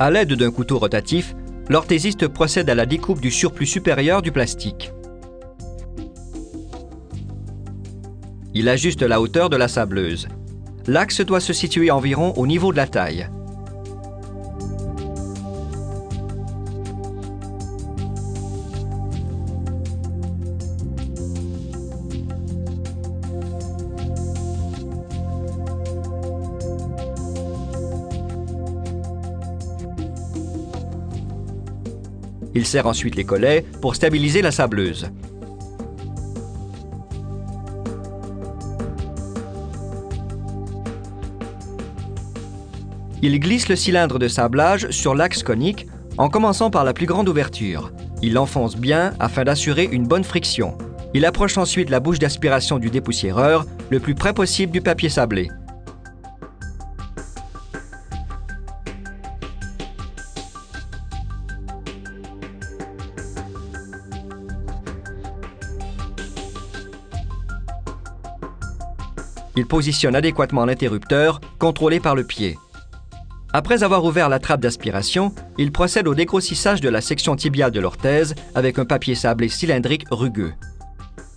À l'aide d'un couteau rotatif, l'orthésiste procède à la découpe du surplus supérieur du plastique. Il ajuste la hauteur de la sableuse. L'axe doit se situer environ au niveau de la taille. Il serre ensuite les collets pour stabiliser la sableuse. Il glisse le cylindre de sablage sur l'axe conique en commençant par la plus grande ouverture. Il l'enfonce bien afin d'assurer une bonne friction. Il approche ensuite la bouche d'aspiration du dépoussiéreur le plus près possible du papier sablé. Il positionne adéquatement l'interrupteur, contrôlé par le pied. Après avoir ouvert la trappe d'aspiration, il procède au dégrossissage de la section tibiale de l'orthèse avec un papier sablé cylindrique rugueux.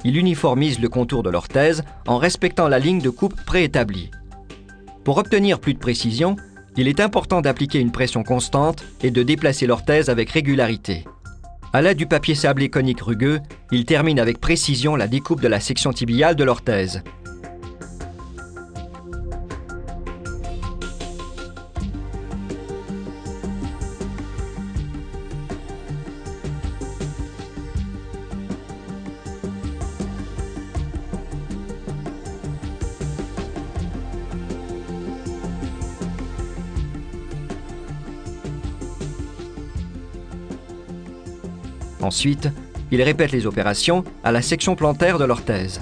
Il uniformise le contour de l'orthèse en respectant la ligne de coupe préétablie. Pour obtenir plus de précision, il est important d'appliquer une pression constante et de déplacer l'orthèse avec régularité. À l'aide du papier sablé conique rugueux, il termine avec précision la découpe de la section tibiale de l'orthèse. Ensuite, il répète les opérations à la section plantaire de l'orthèse.